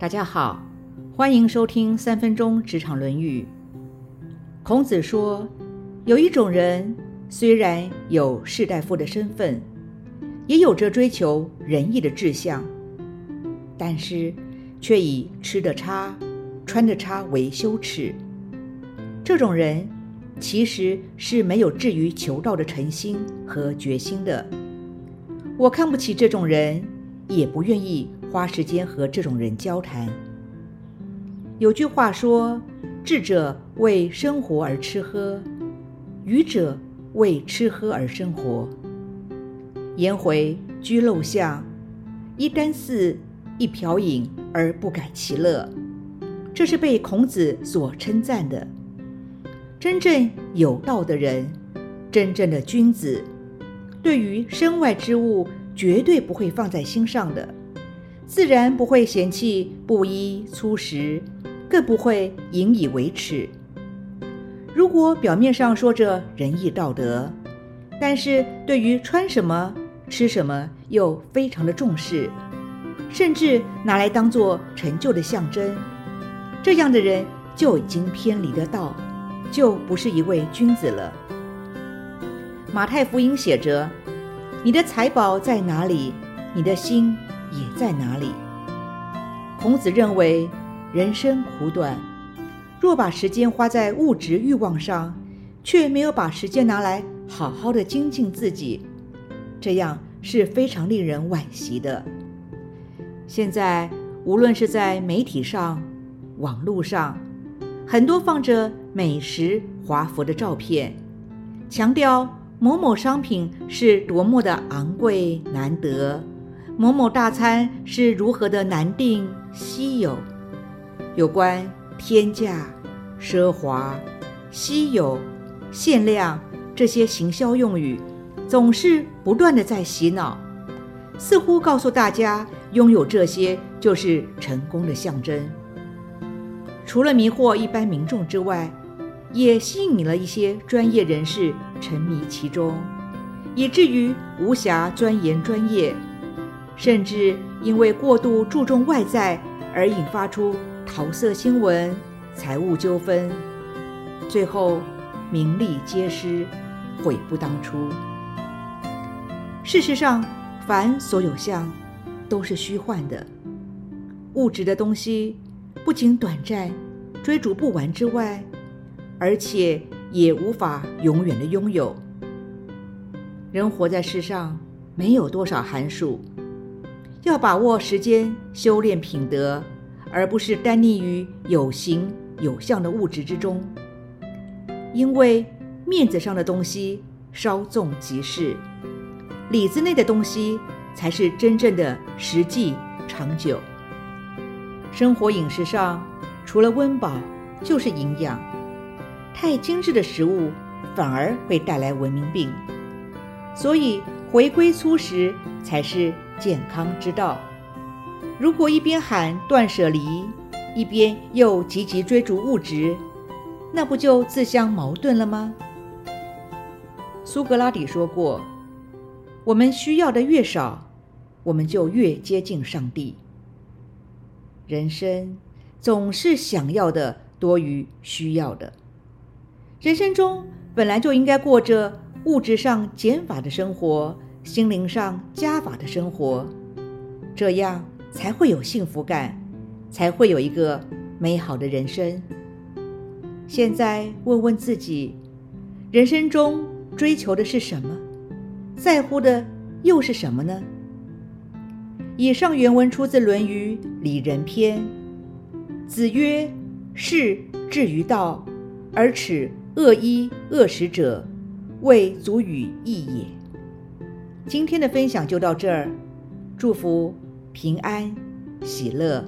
大家好，欢迎收听三分钟职场论语。孔子说，有一种人，虽然有士大夫的身份，也有着追求仁义的志向，但是却以吃的差、穿的差为羞耻。这种人其实是没有至于求道的诚心和决心的。我看不起这种人，也不愿意。花时间和这种人交谈。有句话说：“智者为生活而吃喝，愚者为吃喝而生活。”颜回居陋巷，一箪食，一瓢饮而不改其乐，这是被孔子所称赞的。真正有道的人，真正的君子，对于身外之物绝对不会放在心上的。自然不会嫌弃布衣粗食，更不会引以为耻。如果表面上说着仁义道德，但是对于穿什么、吃什么又非常的重视，甚至拿来当做成就的象征，这样的人就已经偏离了道，就不是一位君子了。马太福音写着：“你的财宝在哪里，你的心。”也在哪里？孔子认为，人生苦短，若把时间花在物质欲望上，却没有把时间拿来好好的精进自己，这样是非常令人惋惜的。现在，无论是在媒体上、网络上，很多放着美食、华服的照片，强调某某商品是多么的昂贵难得。某某大餐是如何的难订稀有？有关天价、奢华、稀有、限量这些行销用语，总是不断的在洗脑，似乎告诉大家拥有这些就是成功的象征。除了迷惑一般民众之外，也吸引了一些专业人士沉迷其中，以至于无暇钻研专业。甚至因为过度注重外在而引发出桃色新闻、财务纠纷，最后名利皆失，悔不当初。事实上，凡所有相，都是虚幻的。物质的东西不仅短暂、追逐不完之外，而且也无法永远的拥有。人活在世上，没有多少寒暑。要把握时间修炼品德，而不是单溺于有形有相的物质之中。因为面子上的东西稍纵即逝，里子内的东西才是真正的实际长久。生活饮食上，除了温饱就是营养。太精致的食物反而会带来文明病，所以回归粗食才是。健康之道，如果一边喊断舍离，一边又积极追逐物质，那不就自相矛盾了吗？苏格拉底说过：“我们需要的越少，我们就越接近上帝。”人生总是想要的多于需要的，人生中本来就应该过着物质上减法的生活。心灵上加法的生活，这样才会有幸福感，才会有一个美好的人生。现在问问自己，人生中追求的是什么？在乎的又是什么呢？以上原文出自《论语·里仁篇》。子曰：“士志于道，而耻恶衣恶食者，未足与义也。”今天的分享就到这儿，祝福平安喜乐。